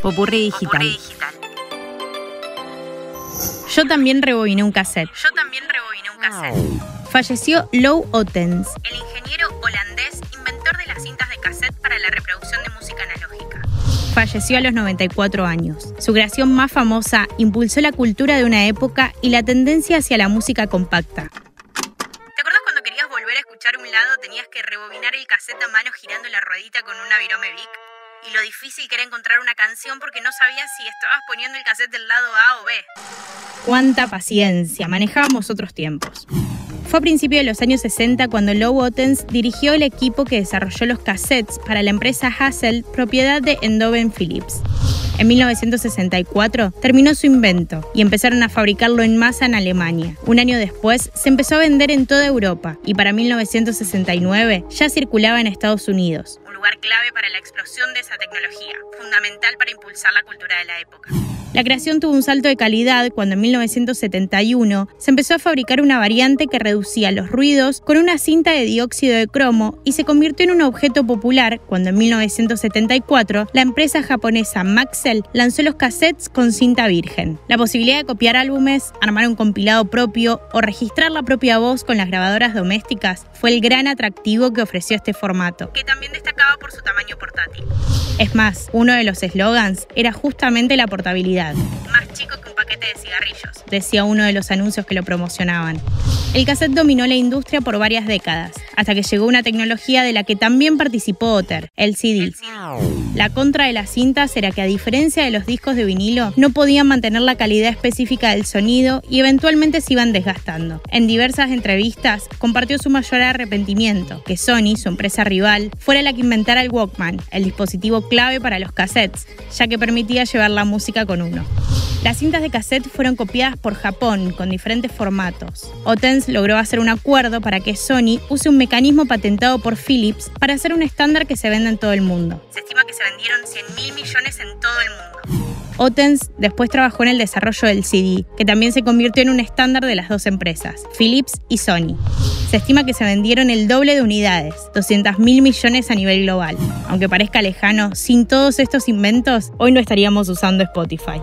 Popurrí digital. Yo también rebobiné un cassette. Yo también rebobiné un cassette. Falleció Lou Ottens, El ingeniero holandés, inventor de las cintas de cassette para la reproducción de música analógica. falleció a los 94 años. Su creación más famosa impulsó la cultura de una época y la tendencia hacia la música compacta. Un lado tenías que rebobinar el cassette a mano girando la ruedita con una virome Vic? Y lo difícil que era encontrar una canción porque no sabías si estabas poniendo el cassette del lado A o B. ¡Cuánta paciencia! Manejábamos otros tiempos. Fue a principios de los años 60 cuando Lou Ottens dirigió el equipo que desarrolló los cassettes para la empresa Hassel, propiedad de Endoven Philips. En 1964 terminó su invento y empezaron a fabricarlo en masa en Alemania. Un año después se empezó a vender en toda Europa y para 1969 ya circulaba en Estados Unidos. Un lugar clave para la explosión de esa tecnología, fundamental para impulsar la cultura de la época. La creación tuvo un salto de calidad cuando en 1971 se empezó a fabricar una variante que reducía los ruidos con una cinta de dióxido de cromo y se convirtió en un objeto popular cuando en 1974 la empresa japonesa Maxell lanzó los cassettes con cinta virgen. La posibilidad de copiar álbumes, armar un compilado propio o registrar la propia voz con las grabadoras domésticas fue el gran atractivo que ofreció este formato. Que también destacaba por su tamaño portátil. Es más, uno de los eslogans era justamente la portabilidad, Más chico que un paquete de cigarrillos. decía uno de los anuncios que lo promocionaban. El cassette dominó la industria por varias décadas, hasta que llegó una tecnología de la que también participó Otter, el CD. La contra de las cintas era que a diferencia de los discos de vinilo, no podían mantener la calidad específica del sonido y eventualmente se iban desgastando. En diversas entrevistas compartió su mayor arrepentimiento, que Sony, su empresa rival, fuera la que inventara el Walkman, el dispositivo clave para los cassettes, ya que permitía llevar la música con uno. Las cintas de cassette fueron copiadas por Japón con diferentes formatos. Otens logró hacer un acuerdo para que Sony use un mecanismo patentado por Philips para hacer un estándar que se venda en todo el mundo. Se estima que se vendieron 100 mil millones en todo el mundo. Otens después trabajó en el desarrollo del CD, que también se convirtió en un estándar de las dos empresas, Philips y Sony. Se estima que se vendieron el doble de unidades, 200 mil millones a nivel global. Aunque parezca lejano, sin todos estos inventos, hoy no estaríamos usando Spotify.